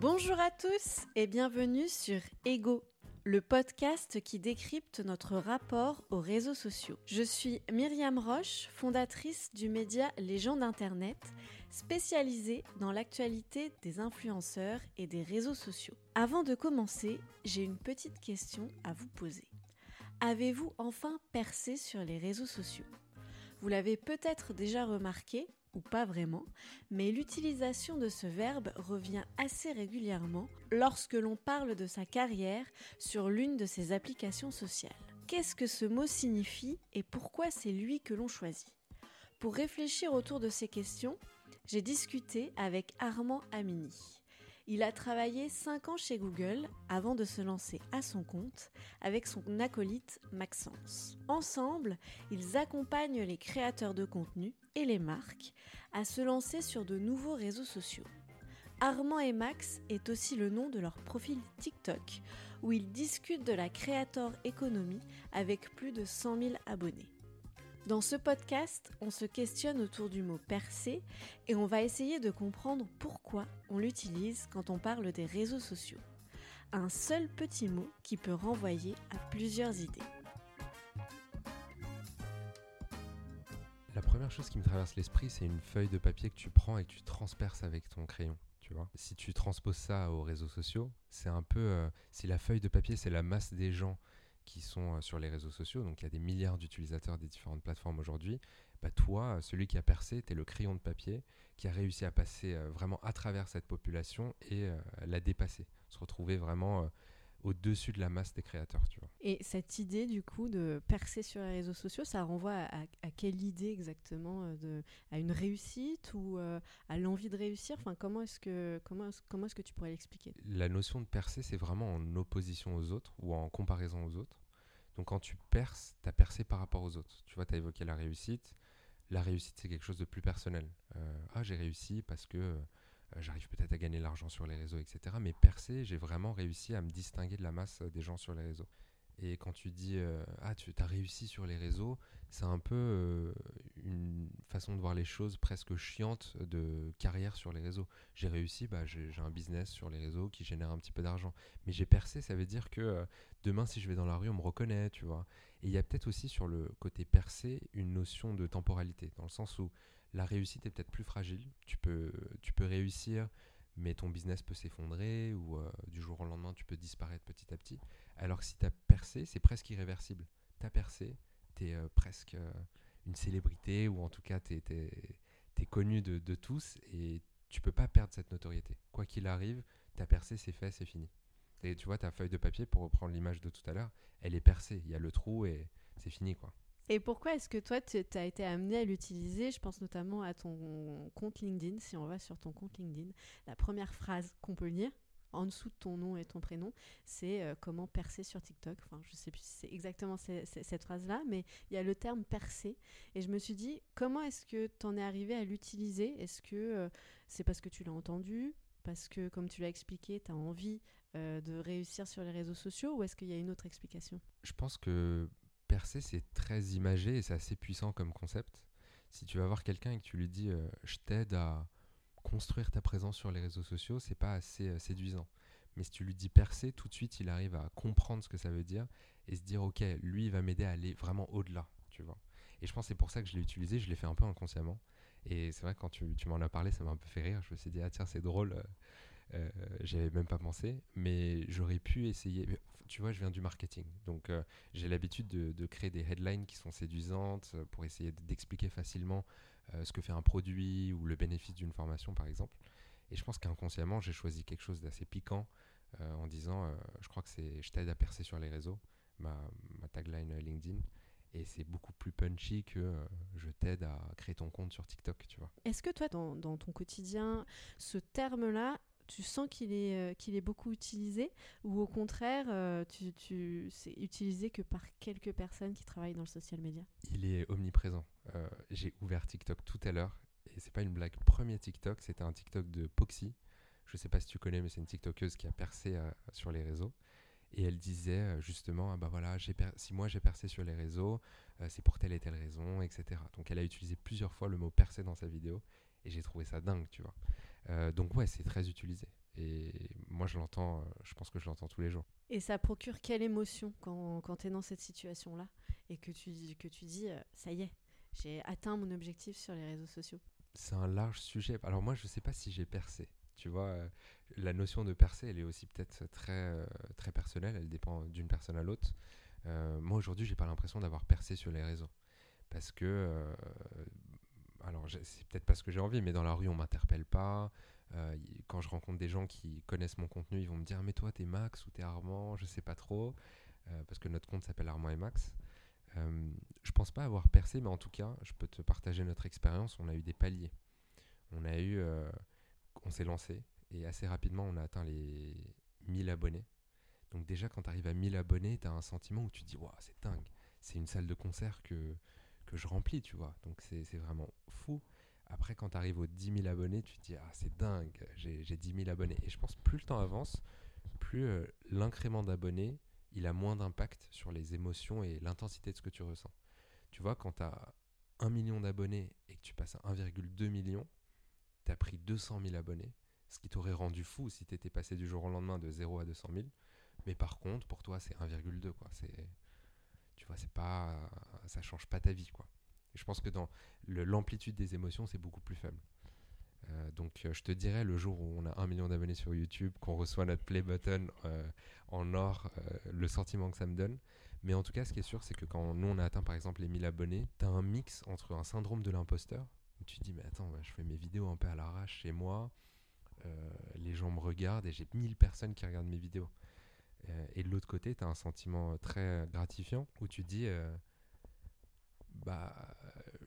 Bonjour à tous et bienvenue sur Ego, le podcast qui décrypte notre rapport aux réseaux sociaux. Je suis Myriam Roche, fondatrice du média Les gens d'Internet, spécialisée dans l'actualité des influenceurs et des réseaux sociaux. Avant de commencer, j'ai une petite question à vous poser. Avez-vous enfin percé sur les réseaux sociaux? Vous l'avez peut-être déjà remarqué, pas vraiment, mais l'utilisation de ce verbe revient assez régulièrement lorsque l'on parle de sa carrière sur l'une de ses applications sociales. Qu'est-ce que ce mot signifie et pourquoi c'est lui que l'on choisit? Pour réfléchir autour de ces questions, j'ai discuté avec Armand Amini. Il a travaillé 5 ans chez Google avant de se lancer à son compte avec son acolyte Maxence. Ensemble, ils accompagnent les créateurs de contenu les marques à se lancer sur de nouveaux réseaux sociaux. Armand et Max est aussi le nom de leur profil TikTok où ils discutent de la créateur économie avec plus de 100 000 abonnés. Dans ce podcast, on se questionne autour du mot percer et on va essayer de comprendre pourquoi on l'utilise quand on parle des réseaux sociaux. Un seul petit mot qui peut renvoyer à plusieurs idées. Première chose qui me traverse l'esprit, c'est une feuille de papier que tu prends et que tu transperces avec ton crayon. Tu vois si tu transposes ça aux réseaux sociaux, c'est un peu. Euh, si la feuille de papier, c'est la masse des gens qui sont euh, sur les réseaux sociaux, donc il y a des milliards d'utilisateurs des différentes plateformes aujourd'hui, bah toi, euh, celui qui a percé, tu es le crayon de papier qui a réussi à passer vraiment à travers cette population et la dépasser, se retrouver vraiment au-dessus de la masse des créateurs, tu vois. Et cette idée, du coup, de percer sur les réseaux sociaux, ça renvoie à, quelle idée exactement euh, de, À une réussite ou euh, à l'envie de réussir? Enfin, comment est-ce que, comment, comment est-ce que tu pourrais l'expliquer? La notion de percer, c'est vraiment en opposition aux autres ou en comparaison aux autres. Donc, quand tu perces, tu as percé par rapport aux autres. Tu vois, tu as évoqué la réussite. La réussite, c'est quelque chose de plus personnel. Euh, ah, j'ai réussi parce que j'arrive peut-être à gagner de l'argent sur les réseaux, etc. Mais percer, j'ai vraiment réussi à me distinguer de la masse euh, des gens sur les réseaux. Et quand tu dis euh, ah tu as réussi sur les réseaux, c'est un peu une façon de voir les choses presque chiante de carrière sur les réseaux. J'ai réussi, bah, j'ai un business sur les réseaux qui génère un petit peu d'argent. Mais j'ai percé, ça veut dire que demain si je vais dans la rue, on me reconnaît, tu vois. Et il y a peut-être aussi sur le côté percé une notion de temporalité, dans le sens où la réussite est peut-être plus fragile. Tu peux, tu peux réussir, mais ton business peut s'effondrer ou euh, du jour au lendemain, tu peux disparaître petit à petit. Alors que si tu as percé, c'est presque irréversible. Tu as percé, tu es euh, presque euh, une célébrité ou en tout cas, tu es, connu de, tous et tu peux pas perdre cette notoriété. Quoi qu'il arrive, tu as percé, c'est fait, c'est fini. Et tu vois, ta feuille de papier, pour reprendre l'image de tout à l'heure, elle est percée. Il y a le trou et c'est fini, quoi. Et pourquoi est-ce que toi, tu as été amené à l'utiliser? Je pense notamment à ton compte LinkedIn. Si on va sur ton compte LinkedIn, la première phrase qu'on peut lire, en dessous de ton nom et ton prénom, c'est euh, comment percer sur TikTok? Enfin, je sais plus si c'est exactement cette phrase-là, mais il y a le terme percer. Et je me suis dit, comment est-ce que tu en es arrivé à l'utiliser? Est-ce que euh, c'est parce que tu l'as entendu? Parce que, comme tu l'as expliqué, tu as envie euh, de réussir sur les réseaux sociaux? Ou est-ce qu'il y a une autre explication? Je pense que percer, c'est très imagé et c'est assez puissant comme concept. Si tu vas voir quelqu'un et que tu lui dis euh, je t'aide à construire ta présence sur les réseaux sociaux, c'est pas assez euh, séduisant. Mais si tu lui dis percer, tout de suite, il arrive à comprendre ce que ça veut dire et se dire ok, lui, il va m'aider à aller vraiment au-delà, tu vois. Et je pense que c'est pour ça que je l'ai utilisé, je l'ai fait un peu inconsciemment. Et c'est vrai quand tu, tu m'en as parlé, ça m'a un peu fait rire. Je me suis dit, ah tiens, c'est drôle. Euh, j'avais même pas pensé, mais j'aurais pu essayer. Tu vois, je viens du marketing, donc euh, j'ai l'habitude de, créer des headlines qui sont séduisantes euh, pour essayer d'expliquer facilement ce que fait un produit ou le bénéfice d'une formation, par exemple. Et je pense qu'inconsciemment, j'ai choisi quelque chose d'assez piquant en disant, je crois que c'est, je t'aide à percer sur les réseaux, ma, tagline LinkedIn et c'est beaucoup plus punchy que je t'aide à créer ton compte sur TikTok, tu vois. Est-ce que toi, dans, ton quotidien, ce terme-là, tu sens qu'il est, euh, qu'il est beaucoup utilisé ou au contraire, euh, tu, tu, c'est utilisé que par quelques personnes qui travaillent dans le social media? Il est omniprésent. Euh, j'ai ouvert TikTok tout à l'heure et c'est pas une blague. Premier TikTok, c'était un TikTok de Poxy. Je sais pas si tu connais, mais c'est une TikTokeuse qui a percé sur les réseaux. Et elle disait justement, ah bah voilà, si moi j'ai percé sur les réseaux, c'est pour telle et telle raison, etc. Donc elle a utilisé plusieurs fois le mot percer dans sa vidéo et j'ai trouvé ça dingue, tu vois. Euh, donc ouais, c'est très utilisé. Et moi, je l'entends, je pense que je l'entends tous les jours. Et ça procure quelle émotion quand, quand tu es dans cette situation-là et que tu, que tu dis, ça y est, j'ai atteint mon objectif sur les réseaux sociaux? C'est un large sujet. Alors moi, je ne sais pas si j'ai percé. Tu vois, la notion de percer, elle est aussi peut-être très, très personnelle, elle dépend d'une personne à l'autre. moi, aujourd'hui, j'ai pas l'impression d'avoir percé sur les réseaux. Parce que alors c'est peut-être pas ce que j'ai envie, mais dans la rue on m'interpelle pas. Euh, quand je rencontre des gens qui connaissent mon contenu, ils vont me dire mais toi t'es Max ou t'es Armand, je sais pas trop, euh, parce que notre compte s'appelle Armand et Max. Euh, je pense pas avoir percé, mais en tout cas, je peux te partager notre expérience. On a eu des paliers. On a eu, on s'est lancé et assez rapidement on a atteint les 1000 abonnés. Donc déjà quand tu arrives à 1000 abonnés, tu as un sentiment où tu dis waouh c'est dingue, c'est une salle de concert que que je remplis, tu vois. Donc c'est vraiment fou. Après, quand tu arrives aux 10 000 abonnés, tu te dis, ah, c'est dingue, j'ai 10 000 abonnés. Et je pense plus le temps avance, plus euh, l'incrément d'abonnés, il a moins d'impact sur les émotions et l'intensité de ce que tu ressens. Tu vois, quand tu as 1 million d'abonnés et que tu passes à 1,2 million, tu as pris 200 000 abonnés, ce qui t'aurait rendu fou si tu étais passé du jour au lendemain de 0 à 200 000. Mais par contre, pour toi, c'est 1,2, quoi. Tu vois, c'est pas, ça change pas ta vie, quoi. je pense que dans l'amplitude des émotions, c'est beaucoup plus faible. Euh, donc euh, je te dirais le jour où on a un million d'abonnés sur YouTube, qu'on reçoit notre play button euh, en or, le sentiment que ça me donne. Mais en tout cas, ce qui est sûr, c'est que quand nous on a atteint par exemple les 1000 abonnés, tu as un mix entre un syndrome de l'imposteur, où tu te dis mais attends, je fais mes vidéos un peu à l'arrache chez moi, les gens me regardent et j'ai 1000 personnes qui regardent mes vidéos. Euh, et de l'autre côté, tu as un sentiment très gratifiant où tu dis euh, bah,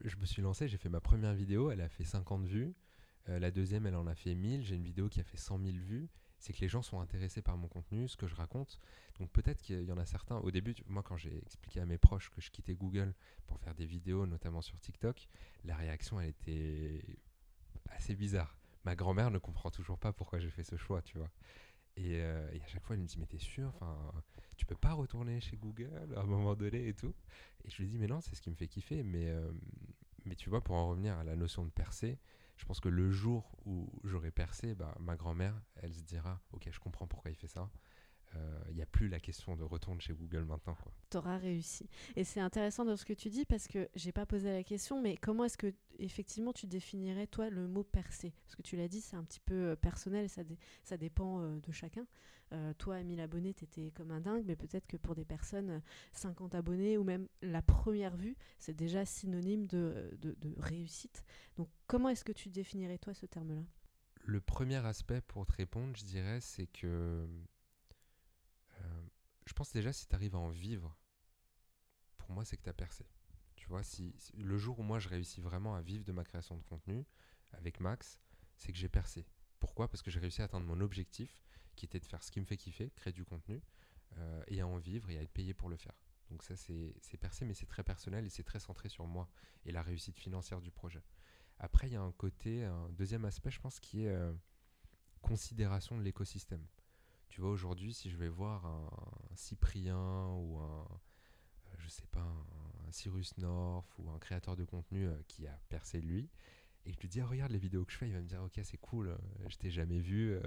je me suis lancé, j'ai fait ma première vidéo, elle a fait 50 vues. Euh, la deuxième, elle en a fait 1000. J'ai une vidéo qui a fait 100 000 vues. C'est que les gens sont intéressés par mon contenu, ce que je raconte. Donc peut-être qu'il y en a certains. Au début, moi, quand j'ai expliqué à mes proches que je quittais Google pour faire des vidéos, notamment sur TikTok, la réaction, elle était assez bizarre. Ma grand-mère ne comprend toujours pas pourquoi j'ai fait ce choix, tu vois. Euh, et, à chaque fois, elle me dit, mais t'es sûr Tu peux pas retourner chez Google à un moment donné et tout Et je lui dis, mais non, c'est ce qui me fait kiffer. Mais, euh, mais tu vois, pour en revenir à la notion de percer, je pense que le jour où j'aurai percé, bah, ma grand-mère, elle se dira, ok, je comprends pourquoi il fait ça il euh, n'y a plus la question de retourner chez Google maintenant. Tu auras réussi. Et c'est intéressant dans ce que tu dis parce que j'ai pas posé la question, mais comment est-ce que effectivement tu définirais toi le mot percer Parce que tu l'as dit, c'est un petit peu euh, personnel, ça, ça dépend euh, de chacun. toi, à 1000 abonnés, tu étais comme un dingue, mais peut-être que pour des personnes, 50 abonnés ou même la première vue, c'est déjà synonyme de, de, de réussite. Donc comment est-ce que tu définirais toi ce terme-là? Le premier aspect pour te répondre, je dirais, c'est que je pense déjà si tu arrives à en vivre, pour moi c'est que tu as percé. Tu vois, si, le jour où moi je réussis vraiment à vivre de ma création de contenu avec Max, c'est que j'ai percé. Pourquoi? Parce que j'ai réussi à atteindre mon objectif qui était de faire ce qui me fait kiffer, créer du contenu, euh, et à en vivre et à être payé pour le faire. Donc ça c'est percé, mais c'est très personnel et c'est très centré sur moi et la réussite financière du projet. Après, il y a un côté, un deuxième aspect, je pense, qui est euh, considération de l'écosystème. Tu vois, aujourd'hui, si je vais voir un, Cyprien ou un, euh, je sais pas, un, Cyrus North ou un créateur de contenu euh, qui a percé lui, et je lui dis, ah, regarde les vidéos que je fais, il va me dire, ok, c'est cool, euh, je t'ai jamais vu,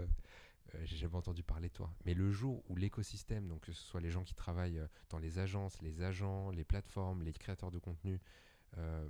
j'ai jamais entendu parler de toi. Mais le jour où l'écosystème, donc que ce soit les gens qui travaillent dans les agences, les agents, les plateformes, les créateurs de contenu, euh,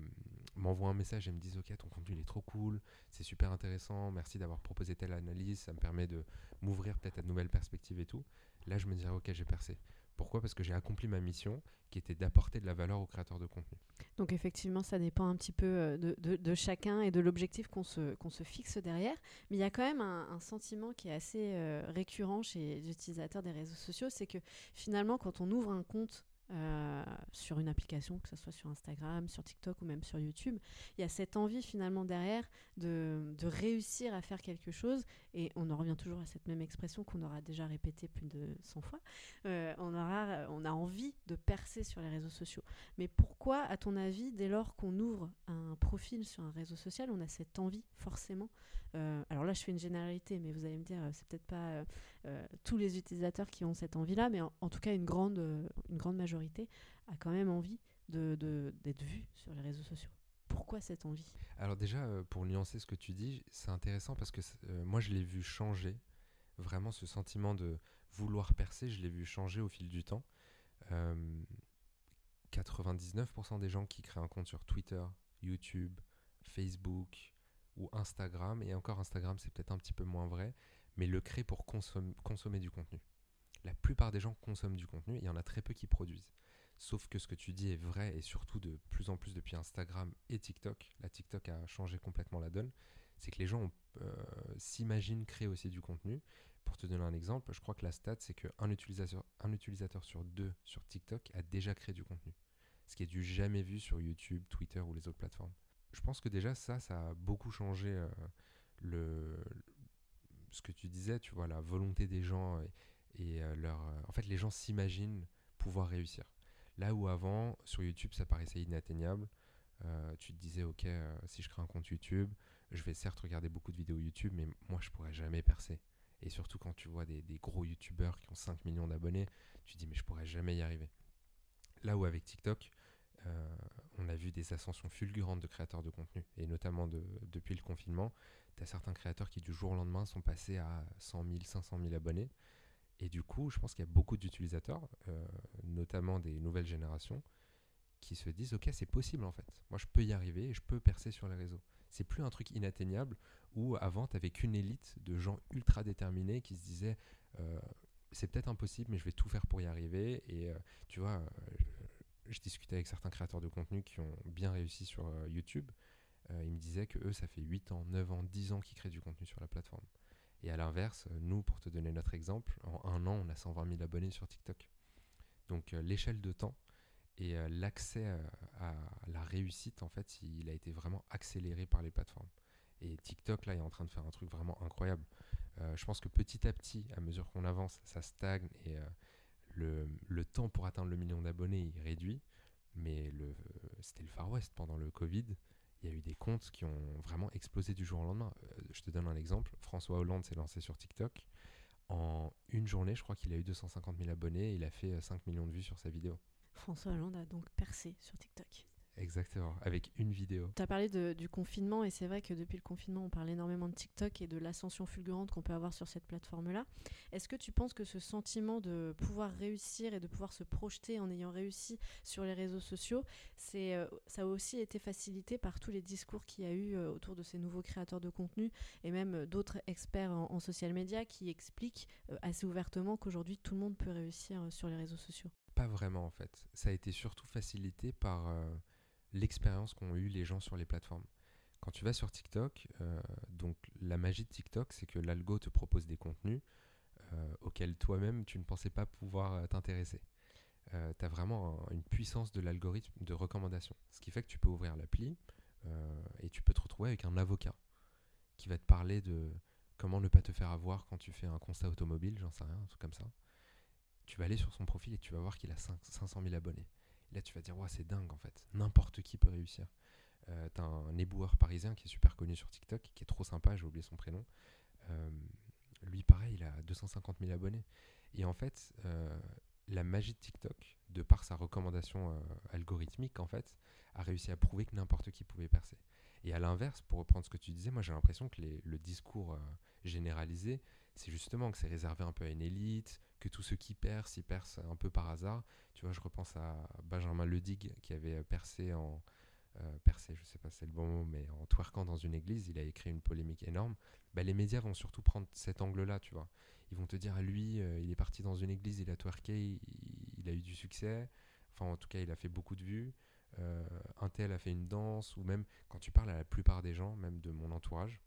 m'envoient un message et me disent ok ton contenu il est trop cool, c'est super intéressant, merci d'avoir proposé telle analyse, ça me permet de m'ouvrir peut-être à de nouvelles perspectives et tout. Là je me dirais ok j'ai percé. Pourquoi? Parce que j'ai accompli ma mission qui était d'apporter de la valeur aux créateurs de contenu. Donc effectivement, ça dépend un petit peu euh, de, de, chacun et de l'objectif qu'on se, qu'on se fixe derrière. Mais il y a quand même un, sentiment qui est assez euh, récurrent chez les utilisateurs des réseaux sociaux, c'est que finalement, quand on ouvre un compte euh, sur une application, que ce soit sur Instagram, sur TikTok ou même sur YouTube. Il y a cette envie finalement derrière de, de, réussir à faire quelque chose, et on en revient toujours à cette même expression qu'on aura déjà répétée plus de 100 fois, euh, on, aura, on a envie de percer sur les réseaux sociaux. Mais pourquoi, à ton avis, dès lors qu'on ouvre un profil sur un réseau social, on a cette envie forcément? Euh, Alors là, je fais une généralité, mais vous allez me dire, c'est peut-être pas tous les utilisateurs qui ont cette envie-là, mais en, en, tout cas une grande, une grande majorité a quand même envie d'être de, d'être vu sur les réseaux sociaux. Pourquoi cette envie? Alors déjà, euh, pour nuancer ce que tu dis, c'est intéressant parce que euh, moi, je l'ai vu changer Vraiment, ce sentiment de vouloir percer, je l'ai vu changer au fil du temps. 99% des gens qui créent un compte sur Twitter, YouTube, Facebook ou Instagram, et encore Instagram c'est peut-être un petit peu moins vrai, mais le créent pour consommer du contenu. La plupart des gens consomment du contenu, il y en a très peu qui produisent. Sauf que ce que tu dis est vrai, et surtout de plus en plus depuis Instagram et TikTok, la TikTok a changé complètement la donne, c'est que les gens euh, s'imaginent créer aussi du contenu. Pour te donner un exemple, je crois que la stat, c'est qu'un utilisateur, un utilisateur sur deux sur TikTok a déjà créé du contenu. Ce qui est du jamais vu sur YouTube, Twitter ou les autres plateformes. Je pense que déjà ça, ça a beaucoup changé euh, le, ce que tu disais, tu vois, la volonté des gens et, euh, leur... en fait, les gens s'imaginent pouvoir réussir. Là où avant, sur YouTube, ça paraissait inatteignable. Euh, tu te disais, ok, euh, si je crée un compte YouTube, je vais certes regarder beaucoup de vidéos YouTube, mais moi, je pourrais jamais percer. Et surtout quand tu vois des, gros YouTubeurs qui ont 5 millions d'abonnés, tu te dis, mais je pourrais jamais y arriver. Là où avec TikTok, euh, on a vu des ascensions fulgurantes de créateurs de contenu, et notamment depuis le confinement, tu as certains créateurs qui du jour au lendemain sont passés à 100 000, 500 000 abonnés. Et du coup, je pense qu'il y a beaucoup d'utilisateurs, euh, notamment des nouvelles générations, qui se disent Ok, c'est possible en fait. Moi, je peux y arriver et je peux percer sur les réseaux. C'est plus un truc inatteignable où avant, tu n'avais qu'une élite de gens ultra déterminés qui se disaient euh, C'est peut-être impossible, mais je vais tout faire pour y arriver. Et euh, tu vois, je, discutais avec certains créateurs de contenu qui ont bien réussi sur YouTube. ils me disaient que eux, ça fait 8 ans, 9 ans, 10 ans qu'ils créent du contenu sur la plateforme. Et à l'inverse, nous, pour te donner notre exemple, en un an, on a 120 000 abonnés sur TikTok. Donc euh, l'échelle de temps et euh, l'accès euh, à, la réussite, en fait, il a été vraiment accéléré par les plateformes. Et TikTok, là, est en train de faire un truc vraiment incroyable. je pense que petit à petit, à mesure qu'on avance, ça stagne et le, temps pour atteindre le million d'abonnés, il réduit. Mais c'était le Far West pendant le Covid il y a eu des comptes qui ont vraiment explosé du jour au lendemain. Euh, je te donne un exemple. François Hollande s'est lancé sur TikTok. En une journée, je crois qu'il a eu 250 000 abonnés et il a fait 5 euh, millions de vues sur sa vidéo. François Hollande a donc percé sur TikTok. Exactement, avec une vidéo. Tu as parlé du confinement et c'est vrai que depuis le confinement, on parle énormément de TikTok et de l'ascension fulgurante qu'on peut avoir sur cette plateforme-là. Est-ce que tu penses que ce sentiment de pouvoir réussir et de pouvoir se projeter en ayant réussi sur les réseaux sociaux, c'est, euh, ça a aussi été facilité par tous les discours qu'il y a eu euh, autour de ces nouveaux créateurs de contenu et même euh, d'autres experts en, social media qui expliquent assez ouvertement qu'aujourd'hui tout le monde peut réussir sur les réseaux sociaux? Pas vraiment en fait. Ça a été surtout facilité par l'expérience qu'ont eu les gens sur les plateformes. Quand tu vas sur TikTok, euh, donc la magie de TikTok, c'est que l'algo te propose des contenus euh, auxquels toi-même tu ne pensais pas pouvoir euh, t'intéresser. tu as vraiment une puissance de l'algorithme de recommandation. Ce qui fait que tu peux ouvrir l'appli et tu peux te retrouver avec un avocat qui va te parler de comment ne pas te faire avoir quand tu fais un constat automobile, j'en sais rien, un truc comme ça. Tu vas aller sur son profil et tu vas voir qu'il a 500 000 abonnés là, tu vas dire, ouais, c'est dingue en fait. N'importe qui peut réussir. Euh, T'as un éboueur parisien qui est super connu sur TikTok, qui est trop sympa, j'ai oublié son prénom. Euh, lui, pareil, il a 250 000 abonnés. Et en fait, euh, la magie de TikTok, de par sa recommandation algorithmique, en fait, a réussi à prouver que n'importe qui pouvait percer. Et à l'inverse, pour reprendre ce que tu disais, moi j'ai l'impression que le discours généralisé, c'est justement que c'est réservé un peu à une élite, que tous ceux qui percent, ils percent un peu par hasard. Tu vois, je repense à Benjamin Ledig qui avait percé en. Euh, percé, je sais pas si c'est le bon mot, mais en twerkant dans une église, il a écrit une polémique énorme. Bah, les médias vont surtout prendre cet angle-là, tu vois. Ils vont te dire, à lui, euh, il est parti dans une église, il a twerké, il, a eu du succès. Enfin, en tout cas, il a fait beaucoup de vues. Euh, un tel a fait une danse, ou même quand tu parles à la plupart des gens, même de mon entourage,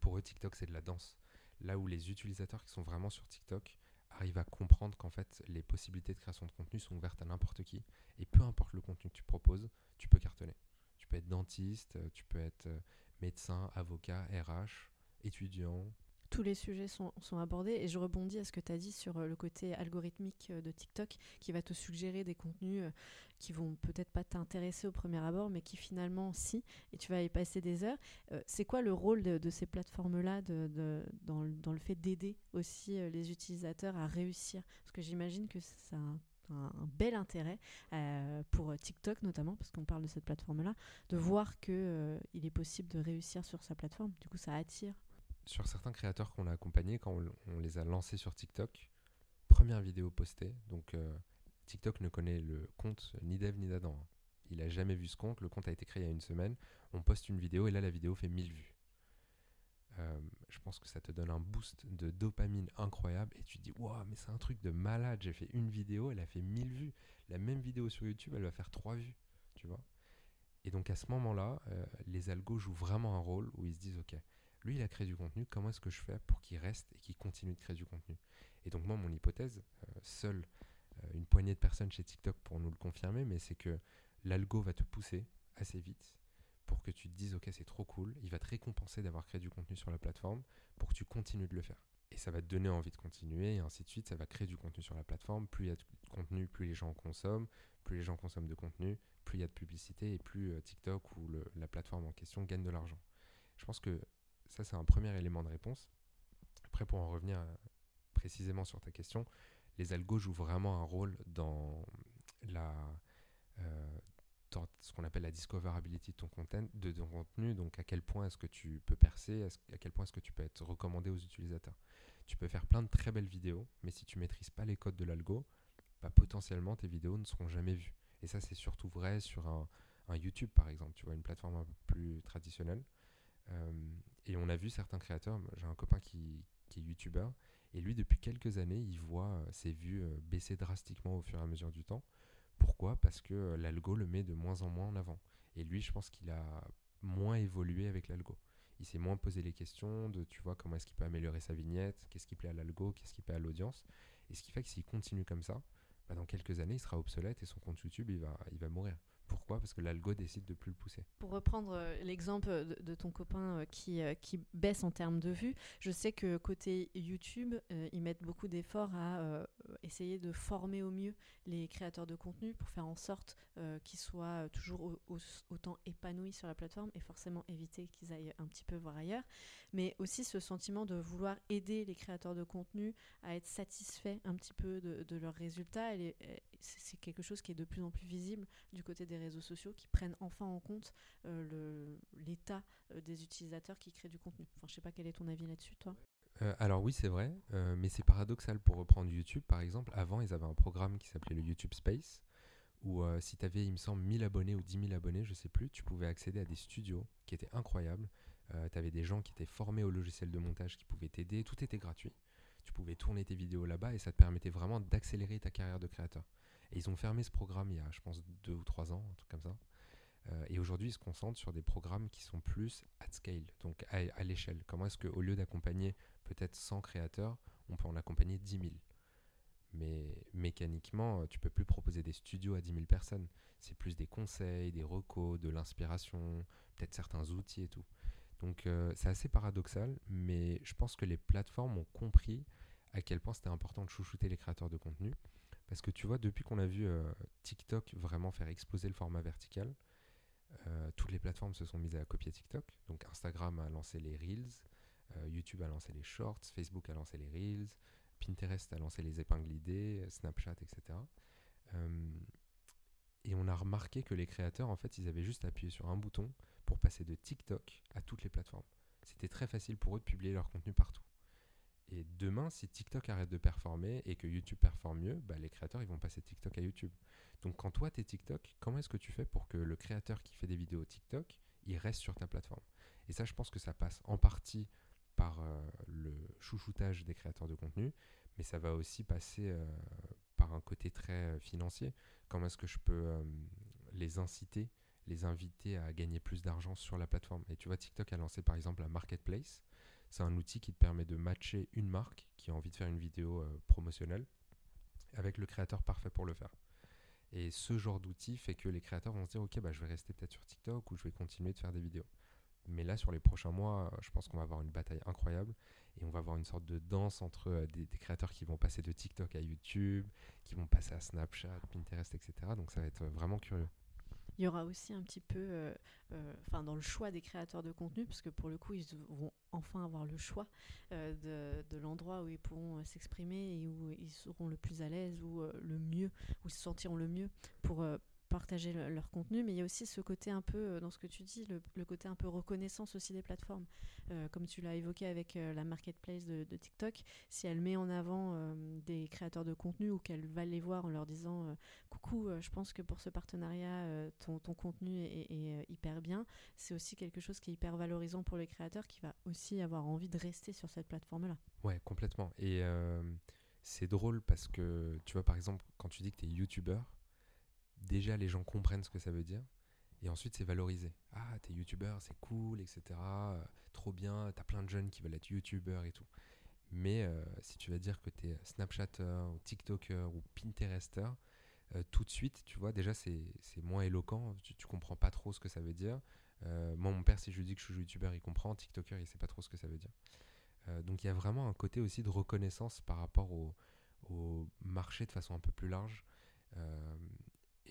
pour eux, TikTok, c'est de la danse. Là où les utilisateurs qui sont vraiment sur TikTok, arrive à comprendre qu'en fait les possibilités de création de contenu sont ouvertes à n'importe qui et peu importe le contenu que tu proposes, tu peux cartonner. Tu peux être dentiste, euh, tu peux être euh, médecin, avocat, RH, étudiant, tous les sujets sont, abordés et je rebondis à ce que tu as dit sur euh, le côté algorithmique euh, de TikTok qui va te suggérer des contenus euh, qui vont peut-être pas t'intéresser au premier abord mais qui finalement si et tu vas y passer des heures. c'est quoi le rôle de, ces plateformes-là de, dans, le fait d'aider aussi les utilisateurs à réussir? Parce que j'imagine que ça a un, bel intérêt pour TikTok notamment, parce qu'on parle de cette plateforme-là, de voir qu'il il est possible de réussir sur sa plateforme. Du coup, ça attire sur certains créateurs qu'on a accompagnés, quand on, les a lancés sur TikTok, première vidéo postée, donc euh, TikTok ne connaît le compte ni d'Eve ni d'Adam. Hein. Il a jamais vu ce compte, le compte a été créé il y a une semaine, on poste une vidéo et là la vidéo fait 1000 vues. Euh, je pense que ça te donne un boost de dopamine incroyable et tu te dis waouh mais c'est un truc de malade j'ai fait une vidéo elle a fait 1000 vues la même vidéo sur YouTube elle va faire 3 vues tu vois et donc à ce moment là euh, les algos jouent vraiment un rôle où ils se disent ok lui il a créé du contenu comment est-ce que je fais pour qu'il reste et qu'il continue de créer du contenu? Et donc moi mon hypothèse euh, seule une poignée de personnes chez TikTok pour nous le confirmer mais c'est que l'algo va te pousser assez vite pour que tu te dises ok c'est trop cool, il va te récompenser d'avoir créé du contenu sur la plateforme pour que tu continues de le faire. Et ça va te donner envie de continuer et ainsi de suite, ça va créer du contenu sur la plateforme, plus il y a de contenu, plus les gens consomment, plus les gens consomment de contenu, plus il y a de publicité et plus euh, TikTok ou la plateforme en question gagne de l'argent. Je pense que ça c'est un premier élément de réponse. Après pour en revenir euh, précisément sur ta question, les algos jouent vraiment un rôle dans la, euh, ce qu'on appelle la discoverability de ton, contenu, donc à quel point est-ce que tu peux percer, à quel point est-ce que tu peux être recommandé aux utilisateurs. Tu peux faire plein de très belles vidéos, mais si tu maîtrises pas les codes de l'algo, bah, potentiellement tes vidéos ne seront jamais vues. Et ça, c'est surtout vrai sur un, YouTube, par exemple, tu vois, une plateforme un peu plus traditionnelle. Euh, et on a vu certains créateurs, j'ai un copain qui, est YouTuber, et lui, depuis quelques années, il voit euh, ses vues euh, baisser drastiquement au fur et à mesure du temps. Pourquoi? Parce que l'algo le met de moins en moins en avant. Et lui, je pense qu'il a moins évolué avec l'algo. Il s'est moins posé les questions de, tu vois, comment est-ce qu'il peut améliorer sa vignette, qu'est-ce qui plaît à l'algo, qu'est-ce qui plaît à l'audience. Et ce qui fait que s'il continue comme ça, bah, dans quelques années, il sera obsolète et son compte YouTube, il va, il va mourir. Pourquoi? Parce que l'algo décide de plus le pousser. Pour reprendre euh, l'exemple de, ton copain euh, qui, euh, qui baisse en termes de vues, je sais que côté YouTube, ils mettent beaucoup d'efforts à essayer de former au mieux les créateurs de contenu pour faire en sorte qu'ils soient toujours autant épanouis sur la plateforme et forcément éviter qu'ils aillent un petit peu voir ailleurs. Mais aussi ce sentiment de vouloir aider les créateurs de contenu à être satisfaits un petit peu de, leurs résultats. C'est quelque chose qui est de plus en plus visible du côté des réseaux sociaux qui prennent enfin en compte euh, l'état euh, des utilisateurs qui créent du contenu. Enfin, je sais pas quel est ton avis là-dessus, toi. Euh, alors oui, c'est vrai, mais c'est paradoxal pour reprendre YouTube, par exemple. Avant, ils avaient un programme qui s'appelait le YouTube Space, où si tu avais, il me semble, 1000 abonnés ou 10 000 abonnés, je sais plus, tu pouvais accéder à des studios qui étaient incroyables. tu avais des gens qui étaient formés au logiciel de montage qui pouvaient t'aider, tout était gratuit. Tu pouvais tourner tes vidéos là-bas et ça te permettait vraiment d'accélérer ta carrière de créateur. Et ils ont fermé ce programme il y a, je pense, deux ou trois ans, un truc comme ça. Euh, et aujourd'hui, ils se concentrent sur des programmes qui sont plus at scale, donc à, l'échelle. Comment est-ce qu'au lieu d'accompagner peut-être 100 créateurs, on peut en accompagner 10 000 Mais mécaniquement, euh, tu peux plus proposer des studios à 10 000 personnes. C'est plus des conseils, des recos, de l'inspiration, peut-être certains outils et tout. Donc euh, c'est assez paradoxal, mais je pense que les plateformes ont compris à quel point c'était important de chouchouter les créateurs de contenu. Parce que tu vois, depuis qu'on a vu TikTok vraiment faire exploser le format vertical, euh, toutes les plateformes se sont mises à copier TikTok. Donc Instagram a lancé les Reels, euh, YouTube a lancé les Shorts, Facebook a lancé les Reels, Pinterest a lancé les épingles idées, Snapchat, etc. et on a remarqué que les créateurs, en fait, ils avaient juste appuyé sur un bouton pour passer de TikTok à toutes les plateformes. C'était très facile pour eux de publier leur contenu partout. Et demain, si TikTok arrête de performer et que YouTube performe mieux, bah, les créateurs ils vont passer TikTok à YouTube. Donc quand toi tu es TikTok, comment est-ce que tu fais pour que le créateur qui fait des vidéos TikTok, il reste sur ta plateforme? Et ça, je pense que ça passe en partie par euh, le chouchoutage des créateurs de contenu, mais ça va aussi passer euh, par un côté très euh, financier. Comment est-ce que je peux les inciter, les inviter à gagner plus d'argent sur la plateforme? Et tu vois, TikTok a lancé par exemple un marketplace c'est un outil qui te permet de matcher une marque qui a envie de faire une vidéo euh, promotionnelle avec le créateur parfait pour le faire. Et ce genre d'outil fait que les créateurs vont se dire ok bah je vais rester peut-être sur TikTok ou je vais continuer de faire des vidéos. Mais là sur les prochains mois, je pense qu'on va avoir une bataille incroyable et on va avoir une sorte de danse entre euh, des, créateurs qui vont passer de TikTok à YouTube, qui vont passer à Snapchat, Pinterest, etc. Donc ça va être vraiment curieux il y aura aussi un petit peu, euh, euh, enfin dans le choix des créateurs de contenu, parce que pour le coup, ils vont enfin avoir le choix euh, de, l'endroit où ils pourront s'exprimer et où ils seront le plus à l'aise ou le mieux, où ils se sentiront le mieux pour partager leur contenu, mais il y a aussi ce côté un peu, dans ce que tu dis, le, côté un peu reconnaissance aussi des plateformes. comme tu l'as évoqué avec la marketplace de, TikTok, si elle met en avant des créateurs de contenu ou qu'elle va les voir en leur disant Coucou, je pense que pour ce partenariat, ton, ton, contenu est, hyper bien, c'est aussi quelque chose qui est hyper valorisant pour les créateurs qui va aussi avoir envie de rester sur cette plateforme-là. Ouais, complètement. Et c'est drôle parce que, tu vois, par exemple, quand tu dis que tu es youtubeur, déjà les gens comprennent ce que ça veut dire. Et ensuite, c'est valorisé. Ah, t'es youtubeur, c'est cool, etc. Euh, trop bien, t'as plein de jeunes qui veulent être youtubeurs et tout. Mais euh, si tu vas dire que t'es Snapchatter ou TikToker ou Pinterester, euh, tout de suite, tu vois, déjà c'est moins éloquent, tu, comprends pas trop ce que ça veut dire. moi, mon père, si je lui dis que je suis youtubeur, il comprend. TikToker, il sait pas trop ce que ça veut dire. Donc il y a vraiment un côté aussi de reconnaissance par rapport au, marché de façon un peu plus large.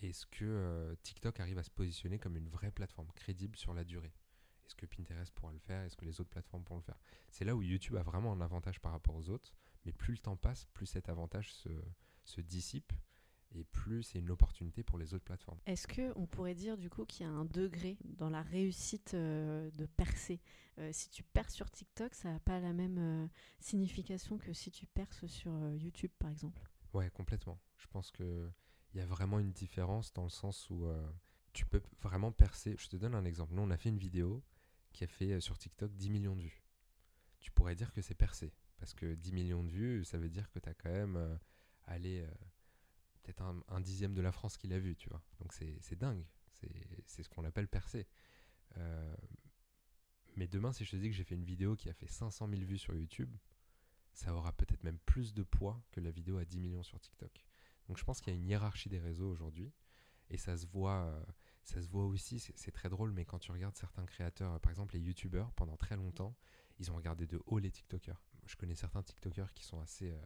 Est-ce que euh, TikTok arrive à se positionner comme une vraie plateforme crédible sur la durée? Est-ce que Pinterest pourra le faire? Est-ce que les autres plateformes pourront le faire? C'est là où YouTube a vraiment un avantage par rapport aux autres, mais plus le temps passe, plus cet avantage se dissipe et plus c'est une opportunité pour les autres plateformes. Est-ce qu'on pourrait dire du coup qu'il y a un degré dans la réussite euh, de percer? Euh, Si tu perces sur TikTok, ça n'a pas la même euh, signification que si tu perces sur YouTube par exemple? Ouais, complètement. Je pense qu'il y a vraiment une différence dans le sens où tu peux vraiment percer. Je te donne un exemple. Nous, on a fait une vidéo qui a fait sur TikTok 10 millions de vues. Tu pourrais dire que c'est percé. Parce que 10 millions de vues, ça veut dire que tu as quand même allé peut-être un, dixième de la France qui l'a vu, tu vois. Donc c'est dingue. C'est ce qu'on appelle. Euh, mais demain, si je te dis que j'ai fait une vidéo qui a fait 500 000 vues sur YouTube, ça aura peut-être même plus de poids que la vidéo à 10 millions sur TikTok. Donc je pense qu'il y a une hiérarchie des réseaux aujourd'hui. Et ça se voit, euh, ça se voit aussi, c'est très drôle, mais quand tu regardes certains créateurs, par exemple les YouTubeurs, pendant très longtemps, ils ont regardé de haut les TikTokers. Je connais certains TikTokers qui sont assez... Euh,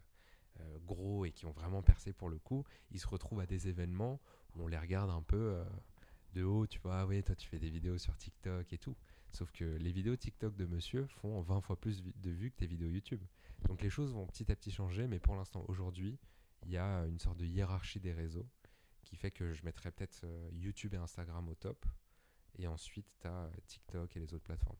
euh, gros et qui ont vraiment percé pour le coup, ils se retrouvent à des événements où on les regarde un peu euh, de haut, tu vois, ah oui, toi tu fais des vidéos sur TikTok et tout. Sauf que les vidéos TikTok de monsieur font 20 fois plus de vues que tes vidéos YouTube. Donc les choses vont petit à petit changer, mais pour l'instant, aujourd'hui, il y a une sorte de hiérarchie des réseaux qui fait que je mettrais peut-être euh, YouTube et Instagram au top. Et ensuite, tu as TikTok et les autres plateformes.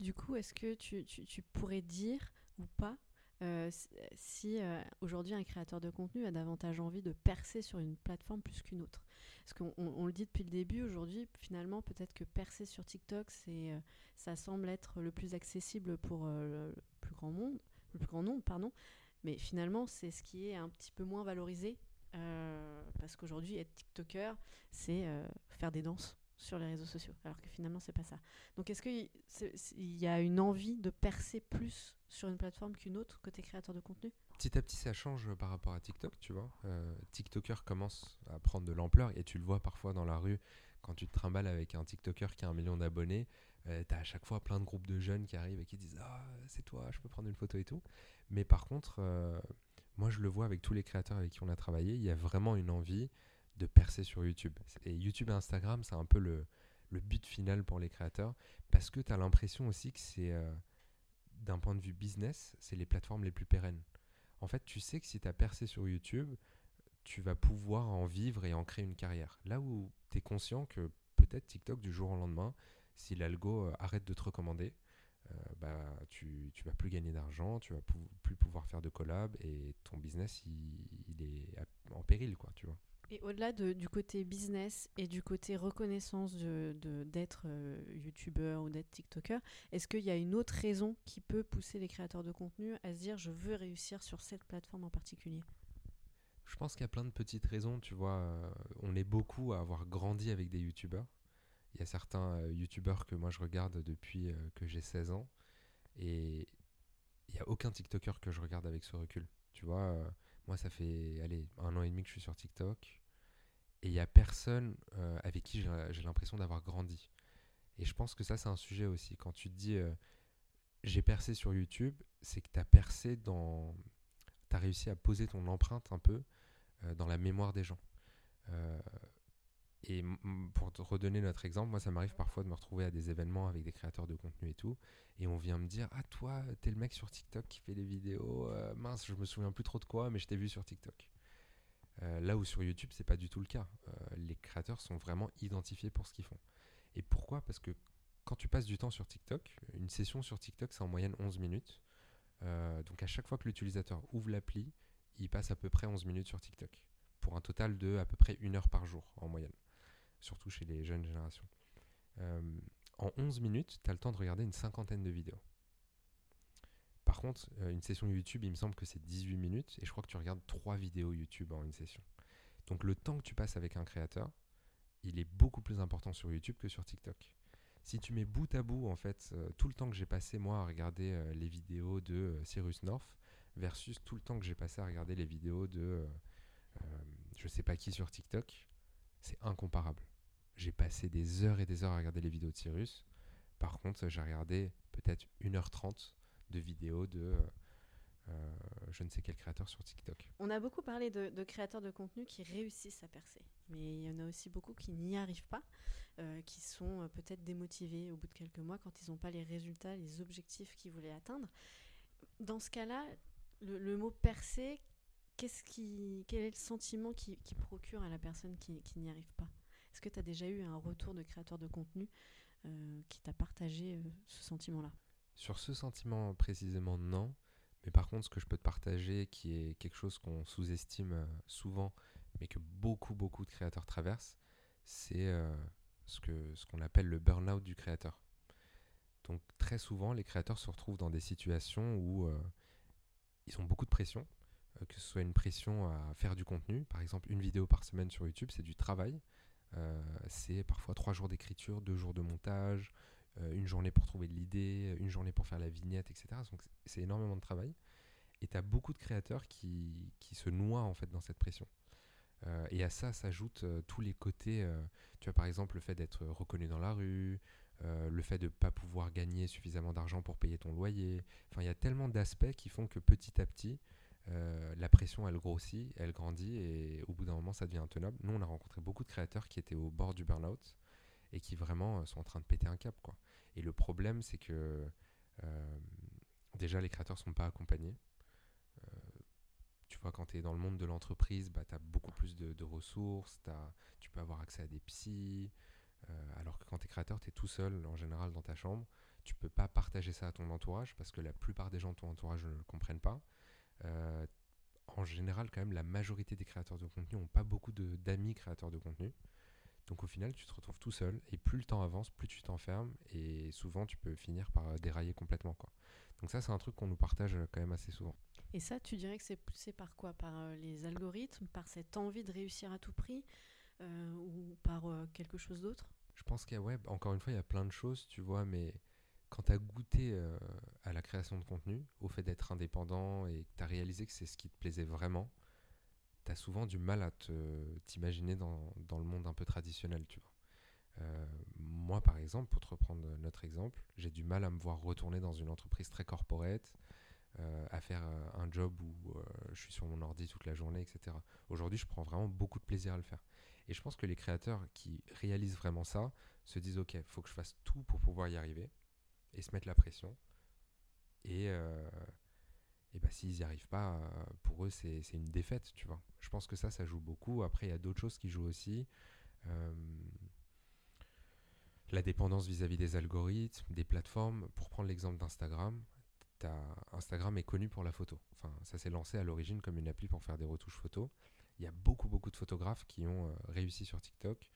Du coup, est-ce que tu, tu, pourrais dire ou pas euh, si euh, aujourd'hui un créateur de contenu a davantage envie de percer sur une plateforme plus qu'une autre? Parce qu'on le dit depuis le début, aujourd'hui, finalement, peut-être que percer sur TikTok, c'est, ça semble être le plus accessible pour le plus grand monde, le plus grand nombre, pardon. Mais finalement, c'est ce qui est un petit peu moins valorisé. parce qu'aujourd'hui, être TikToker, c'est faire des danses sur les réseaux sociaux, alors que finalement c'est pas ça. Donc est-ce qu'il y a une envie de percer plus sur une plateforme qu'une autre côté créateur de contenu? Petit à petit ça change par rapport à TikTok, tu vois. Euh, TikToker commence à prendre de l'ampleur et tu le vois parfois dans la rue quand tu te trimbales avec un TikToker qui a un million d'abonnés. Euh, tu as à chaque fois plein de groupes de jeunes qui arrivent et qui disent Ah, c'est toi, je peux prendre une photo et tout. Mais par contre, euh, moi je le vois avec tous les créateurs avec qui on a travaillé, il y a vraiment une envie de percer sur YouTube. Et YouTube et Instagram, c'est un peu le, but final pour les créateurs, parce que tu as l'impression aussi que c'est, euh, d'un point de vue business, c'est les plateformes les plus pérennes. En fait, tu sais que si tu as percé sur YouTube, tu vas pouvoir en vivre et en créer une carrière. Là où tu es conscient que peut-être TikTok, du jour au lendemain, si l'algo euh, arrête de te recommander, euh, bah, tu, tu vas plus gagner d'argent, tu vas plus pouvoir faire de collab et ton business, il, il est en péril, quoi, tu vois. Et au-delà du côté business et du côté reconnaissance de, d'être euh, youtubeur ou d'être tiktoker, est-ce qu'il y a une autre raison qui peut pousser les créateurs de contenu à se dire je veux réussir sur cette plateforme en particulier? Je pense qu'il y a plein de petites raisons, tu vois. On est beaucoup à avoir grandi avec des youtubeurs. Il y a certains euh, youtubeurs que moi je regarde depuis que j'ai 16 ans et il n'y a aucun tiktoker que je regarde avec ce recul. Tu vois, moi, ça fait un an et demi que je suis sur TikTok. Et il n'y a personne euh, avec qui j'ai l'impression d'avoir grandi. Et je pense que ça, c'est un sujet aussi. Quand tu te dis euh, j'ai percé sur YouTube, c'est que tu as percé dans. Tu as réussi à poser ton empreinte un peu euh, dans la mémoire des gens. Et pour te redonner notre exemple, moi ça m'arrive parfois de me retrouver à des événements avec des créateurs de contenu et tout, et on vient me dire Ah, toi, t'es le mec sur TikTok qui fait des vidéos, euh, mince, je me souviens plus trop de quoi, mais je t'ai vu sur TikTok. Euh, là où sur YouTube, c'est pas du tout le cas. Euh, les créateurs sont vraiment identifiés pour ce qu'ils font. Et pourquoi? Parce que quand tu passes du temps sur TikTok, une session sur TikTok, c'est en moyenne 11 minutes. Donc à chaque fois que l'utilisateur ouvre l'appli, il passe à peu près 11 minutes sur TikTok. Pour un total de à peu près une heure par jour en moyenne. Surtout chez les jeunes générations. en 11 minutes, tu as le temps de regarder une cinquantaine de vidéos. Par contre, euh, une session YouTube, il me semble que c'est 18 minutes et je crois que tu regardes 3 vidéos YouTube en une session. Donc le temps que tu passes avec un créateur, il est beaucoup plus important sur YouTube que sur TikTok. Si tu mets bout à bout, en fait, euh, tout le temps que j'ai passé moi à regarder euh, les vidéos de Cyrus North versus tout le temps que j'ai passé à regarder les vidéos de je sais pas qui sur TikTok, c'est incomparable. J'ai passé des heures et des heures à regarder les vidéos de Cyrus. Par contre, j'ai regardé peut-être 1h30 de vidéos de euh, je ne sais quel créateur sur TikTok. On a beaucoup parlé de, créateurs de contenu qui réussissent à percer, mais il y en a aussi beaucoup qui n'y arrivent pas, euh, qui sont euh, peut-être démotivés au bout de quelques mois quand ils n'ont pas les résultats, les objectifs qu'ils voulaient atteindre. Dans ce cas-là, le, mot percer, qu'est-ce qui, quel est le sentiment qui, procure à la personne qui, n'y arrive pas? Est-ce que tu as déjà eu un retour de créateur de contenu qui t'a partagé ce sentiment-là? Sur ce sentiment précisément, non. Mais par contre, ce que je peux te partager, qui est quelque chose qu'on sous-estime euh, souvent, mais que beaucoup, beaucoup de créateurs traversent, c'est euh, ce qu'on ce appelle le burn-out du créateur. Donc très souvent, les créateurs se retrouvent dans des situations où euh, ils ont beaucoup de pression, que ce soit une pression à faire du contenu. Par exemple, une vidéo par semaine sur YouTube, c'est du travail. C'est parfois trois jours d'écriture, deux jours de montage, euh, une journée pour trouver de l'idée, une journée pour faire la vignette, etc. Donc c'est énormément de travail. Et tu as beaucoup de créateurs qui, qui, se noient en fait dans cette pression. Euh, et à ça s'ajoutent euh, tous les côtés. tu as par exemple le fait d'être reconnu dans la rue, le fait de ne pas pouvoir gagner suffisamment d'argent pour payer ton loyer. Enfin, il y a tellement d'aspects qui font que petit à petit, la pression, elle grossit, elle grandit et au bout d'un moment, ça devient intenable. Nous, on a rencontré beaucoup de créateurs qui étaient au bord du burn-out et qui vraiment euh, sont en train de péter un cap. Et le problème, c'est que euh, déjà, les créateurs ne sont pas accompagnés. Euh, tu vois, quand tu es dans le monde de l'entreprise, bah, tu as beaucoup plus de, ressources, tu peux avoir accès à des psys, alors que quand tu es créateur, tu es tout seul en général dans ta chambre. Tu peux pas partager ça à ton entourage parce que la plupart des gens de ton entourage ne le comprennent pas. En général, quand même, la majorité des créateurs de contenu n'ont pas beaucoup d'amis créateurs de contenu. Donc au final, tu te retrouves tout seul et plus le temps avance, plus tu t'enfermes et souvent tu peux finir par euh, dérailler complètement. Quoi. Donc ça, c'est un truc qu'on nous partage euh, quand même assez souvent. Et ça, tu dirais que c'est poussé par quoi? Par euh, les algorithmes, par cette envie de réussir à tout prix ou par quelque chose d'autre? Je pense qu'il y a, ouais, encore une fois, il y a plein de choses, tu vois, mais quand tu as goûté à la création de contenu, au fait d'être indépendant et que tu as réalisé que c'est ce qui te plaisait vraiment, tu as souvent du mal à t'imaginer dans, dans, le monde un peu traditionnel, tu vois. Euh, moi, par exemple, pour te reprendre notre exemple, j'ai du mal à me voir retourner dans une entreprise très corporate, euh, à faire euh, un job où je suis sur mon ordi toute la journée, etc. Aujourd'hui, je prends vraiment beaucoup de plaisir à le faire. Et je pense que les créateurs qui réalisent vraiment ça se disent, OK, il faut que je fasse tout pour pouvoir y arriver, et se mettre la pression. Et, et bah, s'ils n'y arrivent pas, euh, pour eux, c'est une défaite, tu vois. Je pense que ça, ça joue beaucoup. Après, il y a d'autres choses qui jouent aussi. Euh, la dépendance vis-à-vis des algorithmes, des plateformes. Pour prendre l'exemple d'Instagram, Instagram est connu pour la photo. Enfin, ça s'est lancé à l'origine comme une appli pour faire des retouches photos. Il y a beaucoup, beaucoup de photographes qui ont euh, réussi sur TikTok,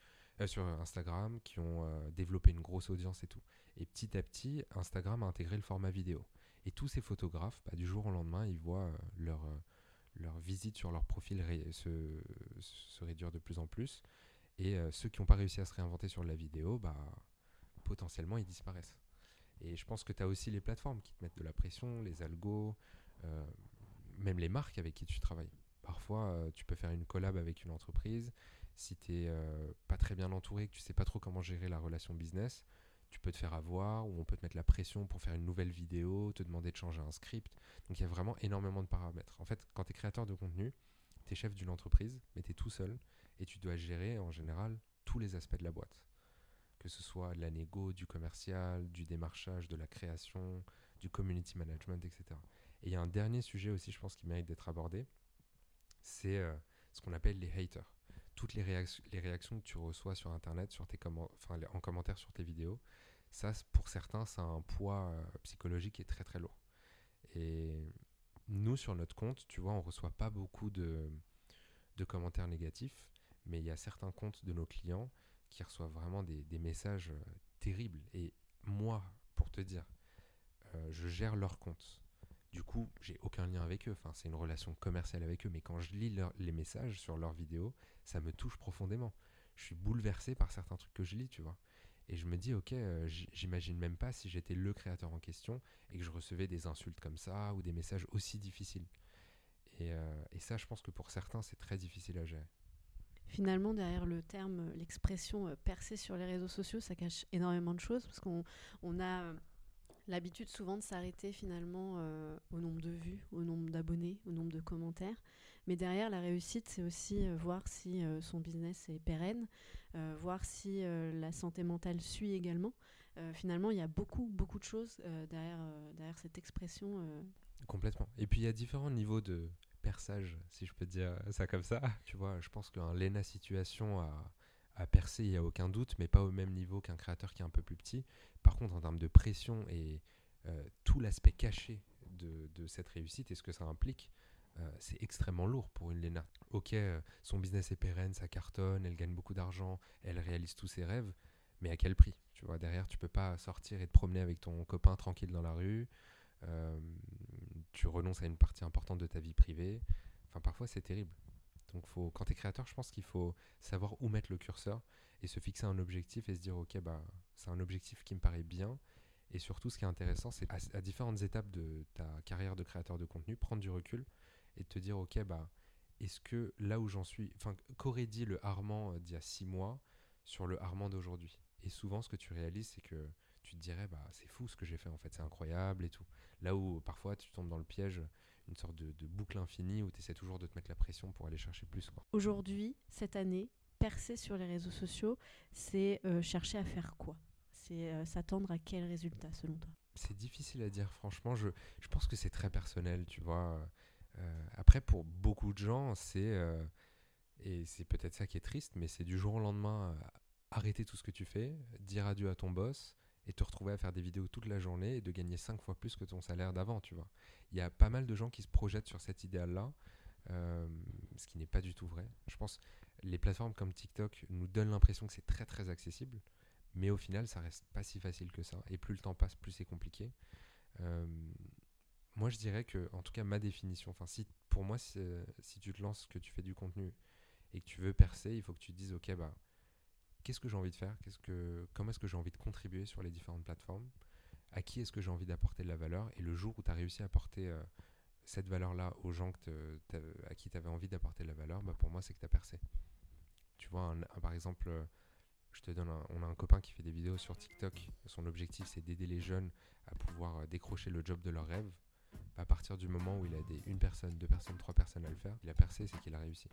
sur Instagram, qui ont développé une grosse audience et tout. Et petit à petit, Instagram a intégré le format vidéo. Et tous ces photographes, bah, du jour au lendemain, ils voient euh, leur, euh, leur visite sur leur profil se, se, réduire de plus en plus. Et euh, ceux qui n'ont pas réussi à se réinventer sur la vidéo, bah, potentiellement, ils disparaissent. Et je pense que tu as aussi les plateformes qui te mettent de la pression, les algos, même les marques avec qui tu travailles. Parfois, tu peux faire une collab avec une entreprise. Si tu n'es pas très bien entouré, que tu sais pas trop comment gérer la relation business, tu peux te faire avoir, ou on peut te mettre la pression pour faire une nouvelle vidéo, te demander de changer un script. Donc il y a vraiment énormément de paramètres. En fait, quand tu es créateur de contenu, tu es chef d'une entreprise, mais tu es tout seul, et tu dois gérer en général tous les aspects de la boîte. Que ce soit de la du commercial, du démarchage, de la création, du community management, etc. Et il y a un dernier sujet aussi, je pense, qui mérite d'être abordé, c'est euh, ce qu'on appelle les haters. Toutes les, les, réactions que tu reçois sur Internet, sur tes enfin, en commentaire sur tes vidéos, ça, pour certains, ça a un poids euh, psychologique qui est très très lourd. Et nous, sur notre compte, tu vois, on reçoit pas beaucoup de, commentaires négatifs, mais il y a certains comptes de nos clients qui reçoivent vraiment des, des messages euh, terribles. Et moi, pour te dire, euh, je gère leur compte. Du coup, j'ai aucun lien avec eux. Enfin, c'est une relation commerciale avec eux. Mais quand je lis les messages sur leurs vidéos, ça me touche profondément. Je suis bouleversé par certains trucs que je lis, tu vois. Et je me dis, ok, euh, j'imagine même pas si j'étais le créateur en question et que je recevais des insultes comme ça ou des messages aussi difficiles. Et, euh, ça, je pense que pour certains, c'est très difficile à gérer. Finalement, derrière le terme, l'expression percer sur les réseaux sociaux, ça cache énormément de choses parce qu'on on a l'habitude souvent de s'arrêter finalement euh, au nombre de vues, au nombre d'abonnés, au nombre de commentaires. Mais derrière, la réussite, c'est aussi euh, voir si euh, son business est pérenne, voir si la santé mentale suit également. finalement, il y a beaucoup, beaucoup de choses derrière, derrière cette expression. Complètement. Et puis, il y a différents niveaux de perçage, si je peux dire ça comme ça. Tu vois, je pense qu'un Lena Situation a à percer, il n'y a aucun doute, mais pas au même niveau qu'un créateur qui est un peu plus petit. Par contre, en termes de pression et euh, tout l'aspect caché de, cette réussite et ce que ça implique, euh, c'est extrêmement lourd pour une Lena. Ok, euh, son business est pérenne, ça cartonne, elle gagne beaucoup d'argent, elle réalise tous ses rêves, mais à quel prix? Tu vois, derrière, tu peux pas sortir et te promener avec ton copain tranquille dans la rue. tu renonces à une partie importante de ta vie privée. Enfin, parfois, c'est terrible. Donc quand tu es créateur, je pense qu'il faut savoir où mettre le curseur et se fixer un objectif et se dire ok bah c'est un objectif qui me paraît bien. Et surtout ce qui est intéressant c'est à, différentes étapes de ta carrière de créateur de contenu, prendre du recul et te dire ok bah est-ce que là où j'en suis, enfin qu'aurait dit le Armand euh, d'il y a six mois sur le Armand d'aujourd'hui? Et souvent ce que tu réalises c'est que tu te dirais bah c'est fou ce que j'ai fait en fait, c'est incroyable et tout. Là où parfois tu tombes dans le piège une sorte de, boucle infinie où tu essaies toujours de te mettre la pression pour aller chercher plus. Aujourd'hui, cette année, percer sur les réseaux sociaux, c'est euh, chercher à faire quoi? C'est euh, s'attendre à quel résultat selon toi? C'est difficile à dire, franchement. Je, je pense que c'est très personnel, tu vois. Euh, après, pour beaucoup de gens, c'est. et c'est peut-être ça qui est triste, mais c'est du jour au lendemain arrêter tout ce que tu fais, dire adieu à ton boss, et te retrouver à faire des vidéos toute la journée et de gagner 5 fois plus que ton salaire d'avant, tu vois. Il y a pas mal de gens qui se projettent sur cet idéal-là, euh, ce qui n'est pas du tout vrai. Je pense les plateformes comme TikTok nous donnent l'impression que c'est très très accessible, mais au final, ça reste pas si facile que ça. Et plus le temps passe, plus c'est compliqué. Euh, moi, je dirais que, en tout cas, ma définition, enfin, si pour moi, si, tu te lances, que tu fais du contenu et que tu veux percer, il faut que tu te dises, ok, bah qu'est-ce que j'ai envie de faire Comment est-ce que j'ai envie de contribuer sur les différentes plateformes À qui est-ce que j'ai envie d'apporter de la valeur Et le jour où tu as réussi à apporter euh, cette valeur-là aux gens que à qui tu avais envie d'apporter de la valeur, bah pour moi, c'est que tu as percé. Tu vois, par exemple, euh, je te donne on a un copain qui fait des vidéos sur TikTok. Son objectif, c'est d'aider les jeunes à pouvoir euh, décrocher le job de leur rêve. Bah, à partir du moment où il a des, une personne, deux personnes, trois personnes à le faire, il a percé, c'est qu'il a réussi.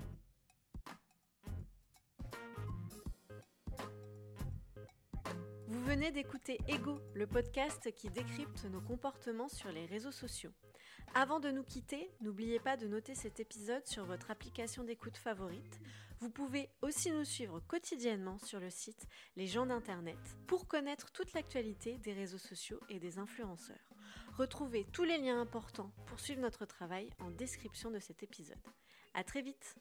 Venez d'écouter Ego, le podcast qui décrypte nos comportements sur les réseaux sociaux. Avant de nous quitter, n'oubliez pas de noter cet épisode sur votre application d'écoute favorite. Vous pouvez aussi nous suivre quotidiennement sur le site Les gens d'Internet pour connaître toute l'actualité des réseaux sociaux et des influenceurs. Retrouvez tous les liens importants pour suivre notre travail en description de cet épisode. À très vite!